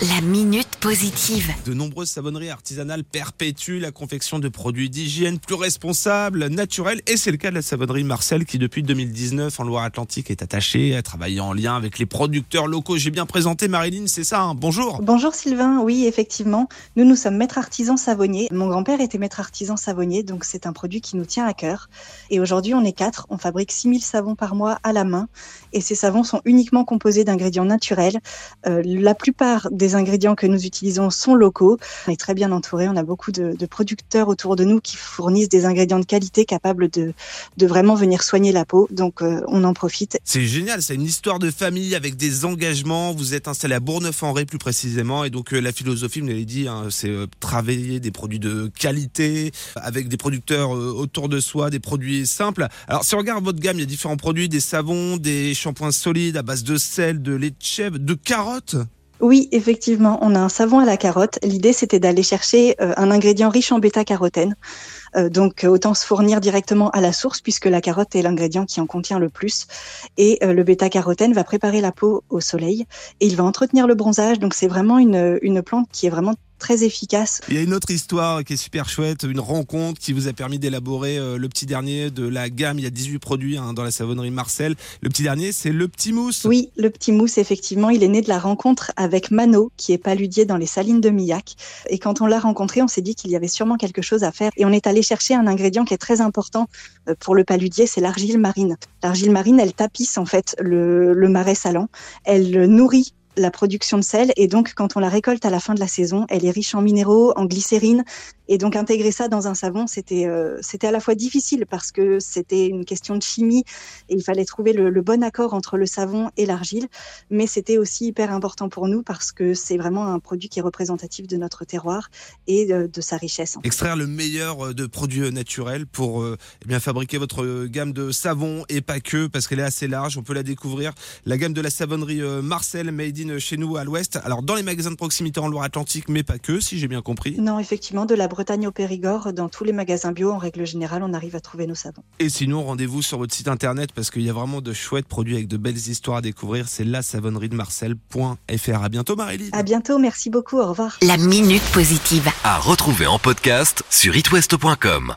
La minute positive. De nombreuses savonneries artisanales perpétuent la confection de produits d'hygiène plus responsables, naturels, et c'est le cas de la savonnerie Marcel qui depuis 2019 en Loire-Atlantique est attachée à travailler en lien avec les producteurs locaux. J'ai bien présenté Marilyn, c'est ça, hein? Bonjour. Bonjour Sylvain, oui effectivement, nous nous sommes maîtres artisans savonniers. Mon grand-père était maître artisan savonnier, donc c'est un produit qui nous tient à cœur. Et aujourd'hui on est quatre, on fabrique 6000 savons par mois à la main, et ces savons sont uniquement composés d'ingrédients naturels. Euh, la plupart des ingrédients que nous utilisons sont locaux. On est très bien entouré. On a beaucoup de, producteurs autour de nous qui fournissent des ingrédients de qualité capables de, vraiment venir soigner la peau. Donc, euh, on en profite. C'est génial. C'est une histoire de famille avec des engagements. Vous êtes installé à Bourneuf-en-Ré plus précisément. Et donc, euh, la philosophie, vous l'avez dit, hein, c'est euh, travailler des produits de qualité avec des producteurs autour de soi, des produits simples. Alors, si on regarde votre gamme, il y a différents produits, des savons, des shampoings solides à base de sel, de lait de chèvre, de carottes. Oui, effectivement, on a un savon à la carotte. L'idée, c'était d'aller chercher euh, un ingrédient riche en bêta-carotène. Euh, donc, autant se fournir directement à la source, puisque la carotte est l'ingrédient qui en contient le plus. Et euh, le bêta-carotène va préparer la peau au soleil et il va entretenir le bronzage. Donc, c'est vraiment une, une plante qui est vraiment très efficace. Il y a une autre histoire qui est super chouette, une rencontre qui vous a permis d'élaborer euh, le petit dernier de la gamme. Il y a 18 produits hein, dans la savonnerie Marcel. Le petit dernier, c'est le petit mousse. Oui, le petit mousse, effectivement, il est né de la rencontre avec Mano, qui est paludier dans les salines de Millac. Et quand on l'a rencontré, on s'est dit qu'il y avait sûrement quelque chose à faire. Et on est allé chercher un ingrédient qui est très important euh, pour le paludier, c'est l'argile marine. L'argile marine, elle tapisse en fait le, le marais salant. Elle nourrit la production de sel et donc quand on la récolte à la fin de la saison, elle est riche en minéraux, en glycérine et donc intégrer ça dans un savon, c'était euh, c'était à la fois difficile parce que c'était une question de chimie et il fallait trouver le, bon accord entre le savon et l'argile, mais c'était aussi hyper important pour nous parce que c'est vraiment un produit qui est représentatif de notre terroir et de, sa richesse. Extraire le meilleur de produits naturels pour euh, eh bien fabriquer votre gamme de savon et pas que parce qu'elle est assez large, on peut la découvrir. La gamme de la savonnerie euh, Marcel Made in chez nous à l'ouest. Alors dans les magasins de proximité en Loire-Atlantique, mais pas que, si j'ai bien compris. Non, effectivement, de la Bretagne au Périgord, dans tous les magasins bio, en règle générale, on arrive à trouver nos savons. Et sinon, rendez-vous sur votre site internet parce qu'il y a vraiment de chouettes produits avec de belles histoires à découvrir. C'est la savonnerie de Marcel.fr. À bientôt, Marélie. À bientôt, merci beaucoup, au revoir. La minute positive. À retrouver en podcast sur itwest.com.